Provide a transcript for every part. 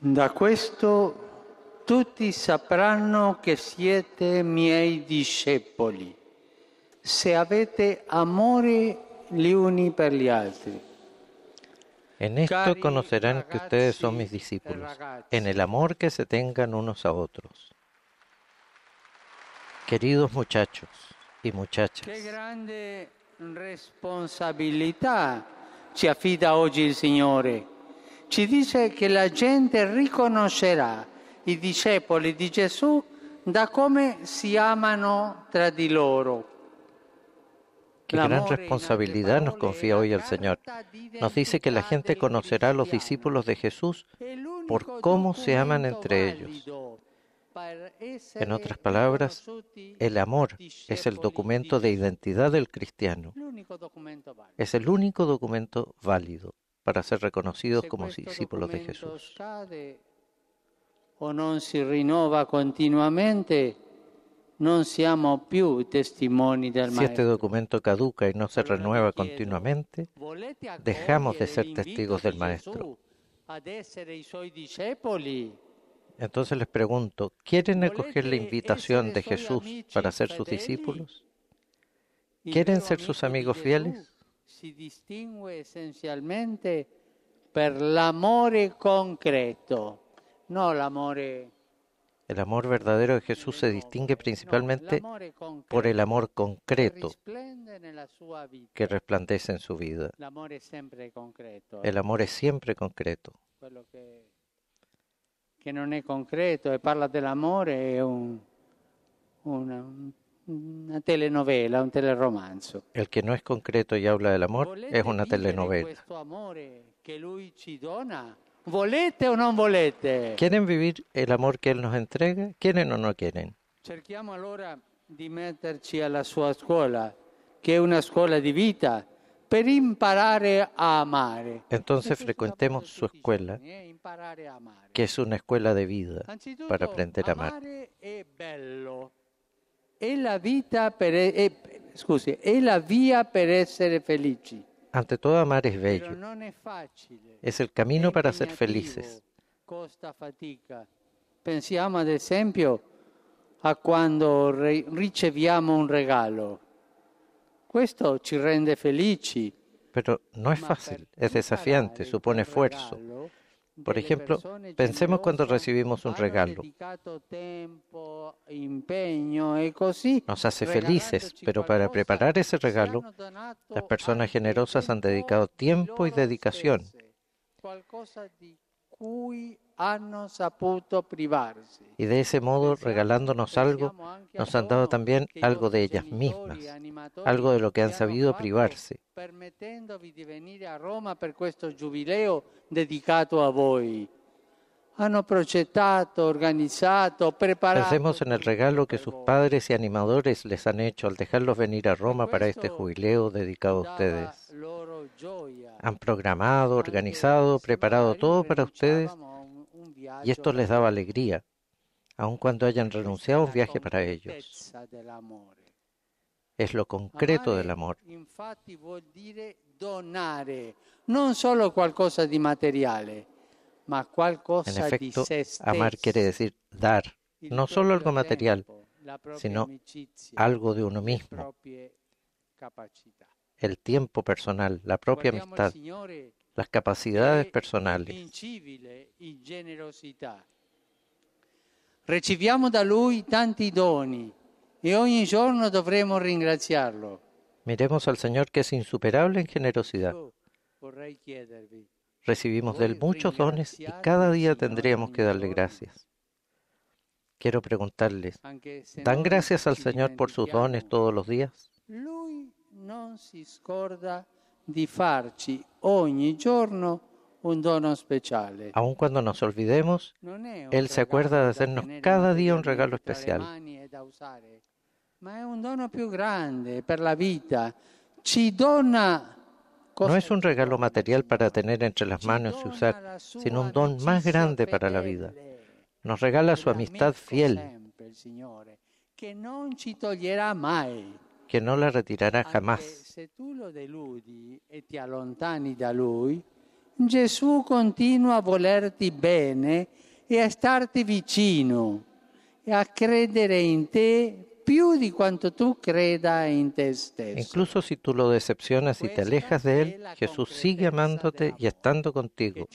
Da questo tutti sapranno che siete miei discepoli, se avete amore gli uni per gli altri. En esto conocerán que ustedes son mis discípulos, en el amor que se tengan unos a otros. Queridos muchachos y muchachas, Che grande responsabilità ci affida oggi il Signore. Ci dice che la gente riconoscerà i discepoli di Gesù da come si amano tra di loro. qué gran responsabilidad nos confía hoy el Señor. Nos dice que la gente conocerá a los discípulos de Jesús por cómo se aman entre ellos. En otras palabras, el amor es el documento de identidad del cristiano. Es el único documento válido para ser reconocidos como discípulos de Jesús. o non si rinnova continuamente, non siamo più testimoni del Si este documento caduca y no se renueva continuamente, dejamos de ser testigos del Maestro. Entonces les pregunto, ¿quieren acoger la ¿Volete invitación de Jesús para ser sus discípulos? ¿Quieren ser sus amigos fieles? Si distingue essenzialmente per l'amore concreto, no l'amore El amor verdadero de Jesús se distingue principalmente por el amor concreto que resplandece en su vida. Concreto. El amor es siempre concreto. Che non è concreto e parla dell'amore è un- una, una telenovela, un teleromanzo. El que no es concreto y habla del amor es una telenovela. Volete o non volete? ¿Quieren vivir el amor que Él nos entrega? ¿Quieren o no quieren? Cerchiamo allora di metterci alla sua scuola, che è una scuola di vita, per imparare a amare. Entonces frecuentemos su escuela, eh, que es una escuela de vida para aprender a amar. È la vita per è- scusi, è la via per essere felici. Ante todo, amar es bello. Es el camino para ser felices. Costa fatica. Pensiamo ad esempio a quando riceviamo un regalo. Questo ci rende felici. Pero no es fácil, es desafiante, supone esfuerzo. Por ejemplo, pensemos cuando recibimos un regalo. Nos hace felices, pero para preparar ese regalo, las personas generosas han dedicado di tiempo y dedicación. Privarsi. Y de ese modo, regalándonos algo, nos han dado también algo de ellas mismas, algo de lo que han sabido privarse. permettendovi di venire a Roma per questo giubileo dedicato a voi. Pensemos en el regalo que sus padres y animadores les han hecho al dejarlos venir a Roma para este jubileo dedicado a ustedes. Han programado, organizado, preparado todo para ustedes rinunciavamo a un- un y esto les daba alegría, aun cuando hayan renunciado a un viaje para ellos. Es lo concreto del amor. Infatti vuol dire donare non solo qualcosa di materiale, ma En qualcosa di efecto, amar quiere decir dar, no solo algo material, sino algo de uno mismo, el tiempo personal, la propia amistad, las capacidades generosità. Riceviamo da Lui tanti doni e ogni giorno dovremo ringraziarlo. Miremos al Señor que es insuperable en generosidad. Recibimos de Él muchos dones y cada día tendríamos que darle gracias. Quiero preguntarles, ¿dan gracias al Señor por sus dones todos los días? Di farci ogni giorno un dono speciale. Aun cuando nos olvidemos, Él se acuerda de hacernos cada día un regalo especial. no es un regalo material para tener entre las manos y usar, sino un don más grande para la vida. Nos regala su amistad fiel, Signore, che non ci toglierà mai. Que no la retirará jamás. se tu lo deludi e ti allontani da Lui, Gesù continua a volerti bene e a starti vicino e a credere in te di quanto tú creda en te stesso. Incluso si tú lo decepcionas y te alejas de Él, Jesús sigue amándote y estando contigo,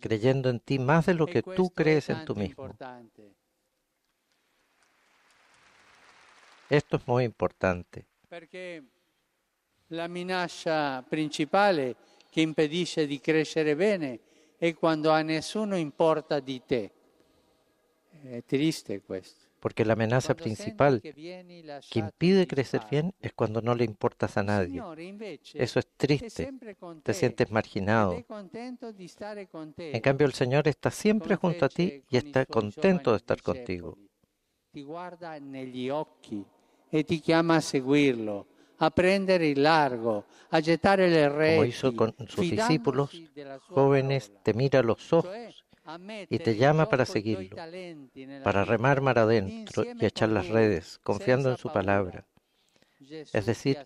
creyendo en ti más de lo que tú crees en tú mismo. Esto es muy importante. Porque la amenaza principal que impedisce di crescere bene è quando a nessuno importa di te. È triste questo. porque la amenaza principal que impide crecer bien es cuando no le importas a nadie. Eso es triste, te sientes marginado. En cambio, el Señor está siempre junto a ti y está contento de estar contigo. Ti guarda negli occhi e ti chiama a seguirlo, a prendere il largo, a gettare le reti. Como hizo con sus discípulos jóvenes, te mira a los ojos y te llama para seguirlo, para remar mar adentro y echar las redes, confiando en su palabra. Es decir,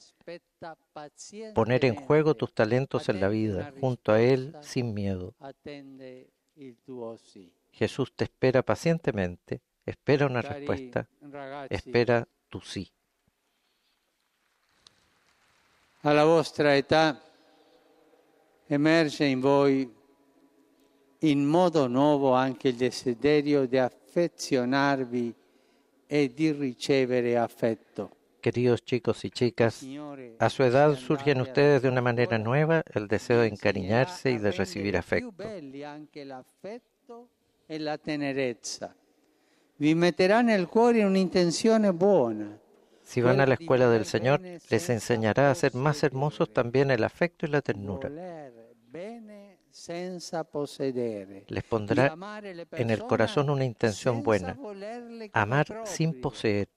poner en juego tus talentos en la vida, junto a Él, sin miedo. Jesús te espera pacientemente, espera una respuesta, espera tu sí. A la vostra età emerge in voi in modo nuovo anche il desiderio di affezionarvi e di ricevere affetto. Queridos chicos y chicas, a su edad surge en ustedes de una manera nueva el deseo de encariñarse y de recibir afecto. E la tenerezza. Vi metterà nel cuore un'intenzione buona. Si van a la escuela del Señor, les enseñará a ser más hermosos también el afecto y la ternura. les pondrá en el corazón una intención buena, amar sin poseer,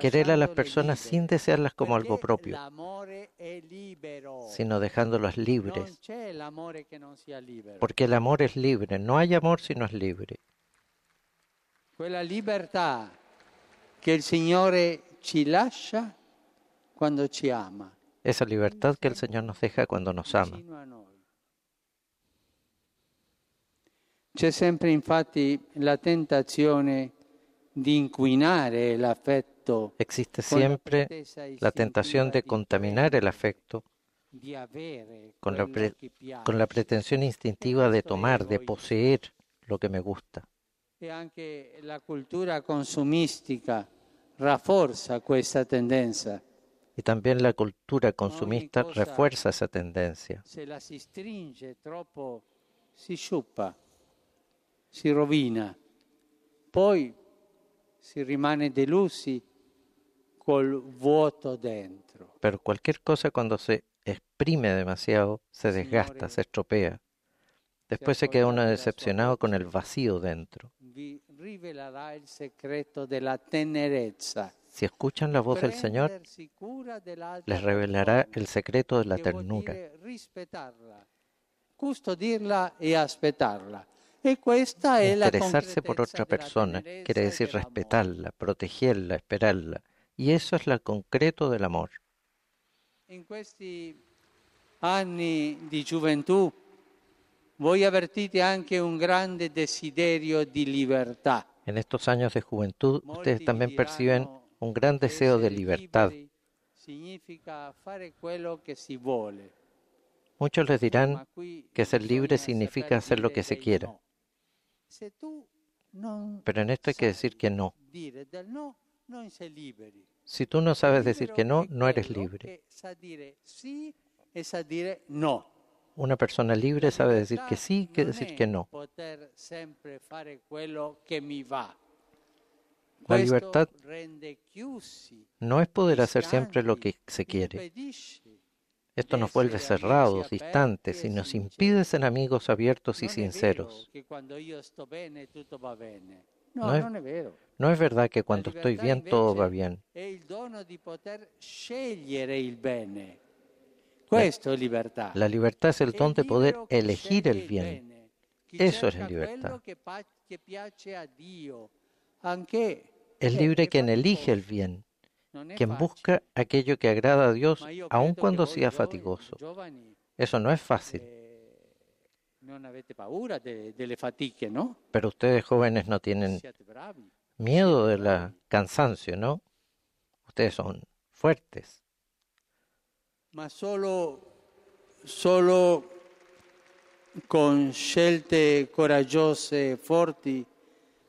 querer a las personas sin desearlas como algo propio, sino dejándolas libres, porque el amor es libre, no hay amor si no es libre. Quella libertà che il Signore Esa libertad que el Señor nos deja cuando nos ama. C'è sempre infatti la tentazione di inquinare l'affetto. Existe siempre la tentación de contaminar el afecto con la, pre con la pretensión instintiva de tomar, de poseer lo que me gusta. E anche la cultura consumistica rafforza questa tendenza. Y también la cultura consumista refuerza esa tendencia. Se la si stringe troppo, si sciuppa si rovina, poi si rimane delusi col vuoto dentro. Pero cualquier cosa cuando se exprime demasiado se desgasta, se estropea. Después se queda uno decepcionado con el vacío dentro. Si escuchan la voz del Señor, les revelará el secreto de la ternura. Custodirla y. Interesarse por otra persona quiere decir respetarla, protegerla, esperarla. Y eso es lo concreto del amor. En questi anni di gioventù voi avvertite anche un grande desiderio di libertà. En estos años de juventud ustedes también perciben un gran deseo de libertad. Muchos les dirán que ser libre significa hacer lo que se quiera. Pero en esto hay que decir que no. Si tú no sabes decir que no, no eres libre. Una persona libre sabe decir que sí que decir que no. La libertad no es poder hacer siempre lo que se quiere. Esto nos vuelve cerrados, distantes y nos impide ser amigos abiertos y sinceros. No es, no es verdad que cuando estoy bien todo va bien. La, la libertad es el don de poder elegir el bien. Eso es libertad. Es libre quien elige el bien quien busca aquello que agrada a Dios aun cuando sea fatigoso. Eso no es fácil. Pero ustedes jóvenes no tienen miedo del cansancio, ¿no? Ustedes son fuertes. Ma solo, solo con scelte coraggiose e forti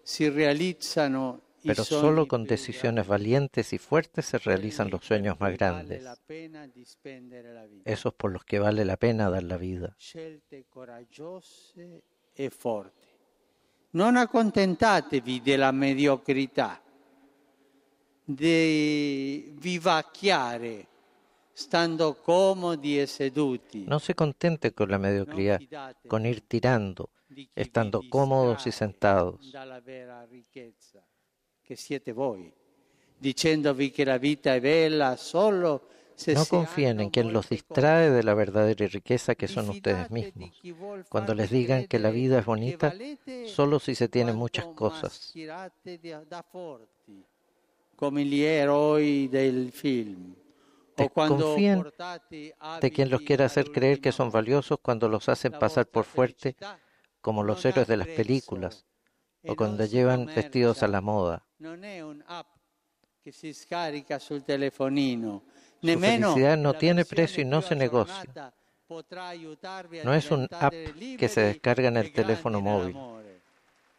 si realizzano pero solo con decisiones valientes y fuertes se realizan los sueños más grandes. Esos por los que vale la pena dar la vida. E non accontentatevi della mediocrità, di vivacchiare No se contente con la mediocridad, con ir tirando, estando cómodos y sentados no confíen en quien los distrae de la verdadera riqueza que son ustedes mismos. Cuando les digan que la vida es bonita, solo si se tienen muchas cosas. Confíen de quien los quiera hacer creer que son valiosos cuando los hacen pasar por fuerte, como los héroes de las películas, o cuando llevan vestidos a la moda. Su felicidad no tiene precio y no se negocia. No es un app que se descarga en el teléfono móvil.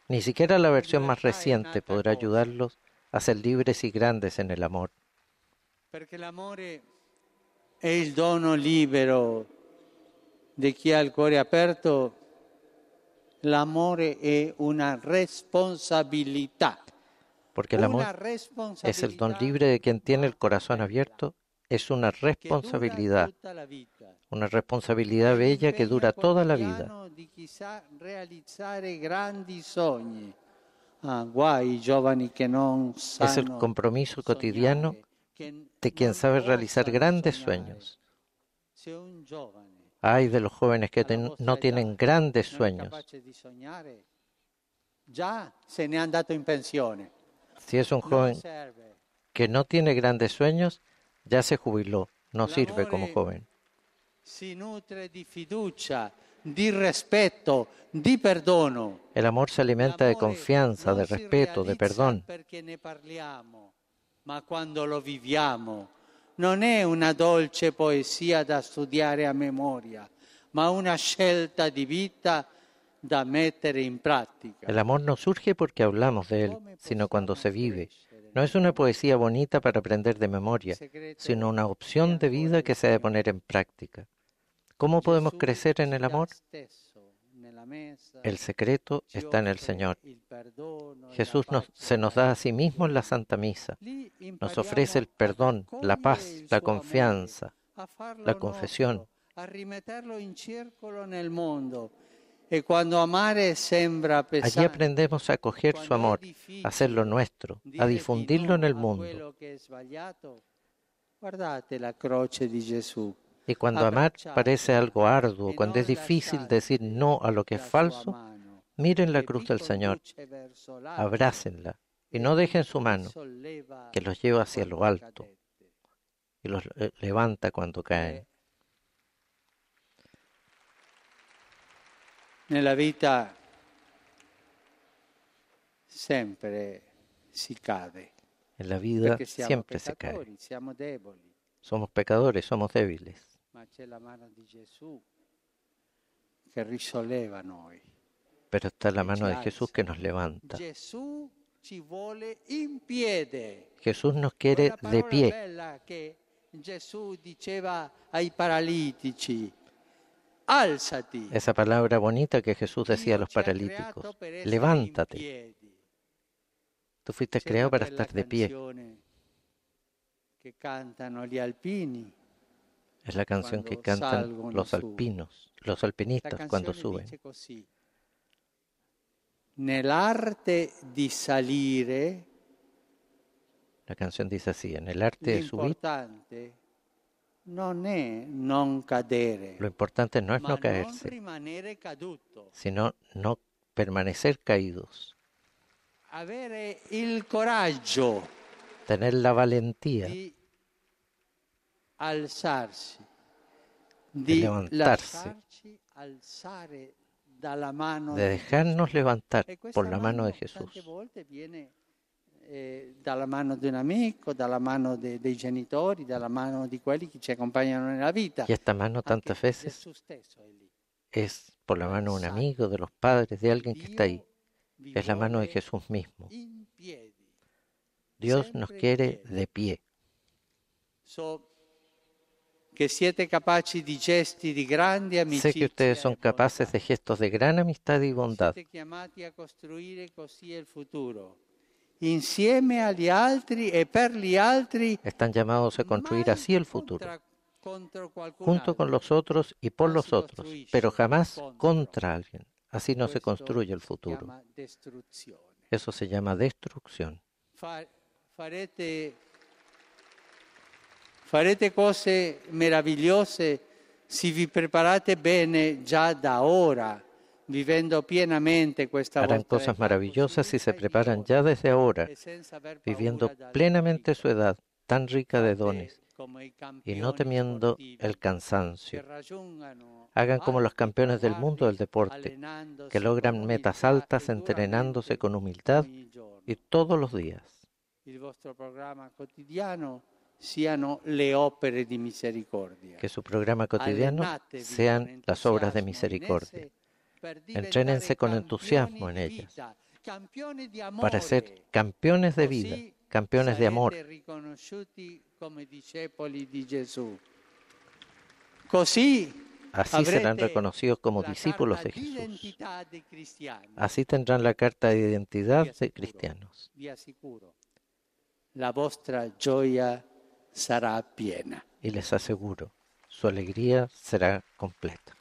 Ni siquiera la versión más reciente podrá ayudarlos a ser libres y grandes en el amor. Porque el amor es el dono libero. De chi ha il cuore aperto L'amore è una responsabilità. Porque el amor es el don libre de quien tiene el corazón abierto, es una responsabilidad, una responsabilidad bella que dura toda la vida. Ah, es el compromiso cotidiano de quien sabe realizar grandes sueños. Hay de los jóvenes que no tienen grandes sueños. Si es un joven que no tiene grandes sueños, ya se jubiló, no sirve como joven. El amor se alimenta de confianza, de respeto, de perdón. Cuando lo viviamo non è una dolce poesia da studiare a memoria, ma una scelta di vita da mettere in pratica. El amor no surge porque hablamos de él, sino cuando se vive. No es una poesía bonita para aprender de memoria, sino una opción de vida que se ha de poner en práctica. ¿Cómo podemos crecer en el amor? El secreto está en el Señor. Jesús se nos da a sí mismo en la Santa Misa. Nos ofrece el perdón, la paz, la confianza, la confesión. Allí aprendemos a acoger su amor, a hacerlo nuestro, a difundirlo en el mundo. Guardate la croce di Gesù. Y cuando amar parece algo arduo, cuando es difícil decir no a lo que es falso, miren la cruz del Señor, abrácenla y no dejen su mano, que los lleva hacia lo alto y los levanta cuando caen. En la vida siempre si cade. En la vida siempre se cae. Somos pecadores, somos débiles ma c'è la mano di Gesù che risolleva noi. Pero está la mano de Jesús que nos levanta. Jesús nos quiere de pie. Che Gesù diceva ai paralitici. Alzati. Esa palabra bonita que Jesús decía a los paralíticos. Levántate. Tú fuiste creado para estar de pie. Que cantano gli alpini. Es la canción que cantan los alpinos, los alpinistas cuando suben. Nell'arte di salire, la canción dice así, en el arte de subir, non è non cadere, lo importante no es no caerse, sino no permanecer caídos. Avere il coraggio tener la valentía di levantarsi, de dejarnos levantar por la mano de Jesús. Eh, dalla mano di un amico, dalla mano de, dei genitori, dalla mano di quelli che ci accompagnano nella vita. Y esta mano tantas veces es por la mano de un amigo, de los padres, de alguien que está ahí. Es la mano de Jesús mismo. Dios nos quiere de pie siete capaci di gesti di grande amicizia sé que ustedes son capaces de gestos de gran amistad y bondad. e altri. Están llamados a construir así el futuro. Junto con los otros y por los otros, pero jamás contra alguien. Así no se construye el futuro. Eso se llama destrucción. Farete Farete cose meravigliose si vi preparate bene già da ora, vivendo pienamente questa Harán cosas maravillosas si se preparan ya desde ahora, viviendo plenamente su edad tan rica de dones y no temiendo el cansancio. Hagan como los campeones del mundo del deporte, que logran metas altas entrenándose con humildad y todos los días. El vostro programa quotidiano siano le opere di misericordia. Que su programa cotidiano sean las obras de misericordia. Entrénense con entusiasmo en ellas para ser campeones de vida, campeones de amor. Así serán reconocidos como discípulos de Jesús. Así tendrán la carta de identidad de cristianos. La vostra gioia Y les aseguro, su alegría será completa.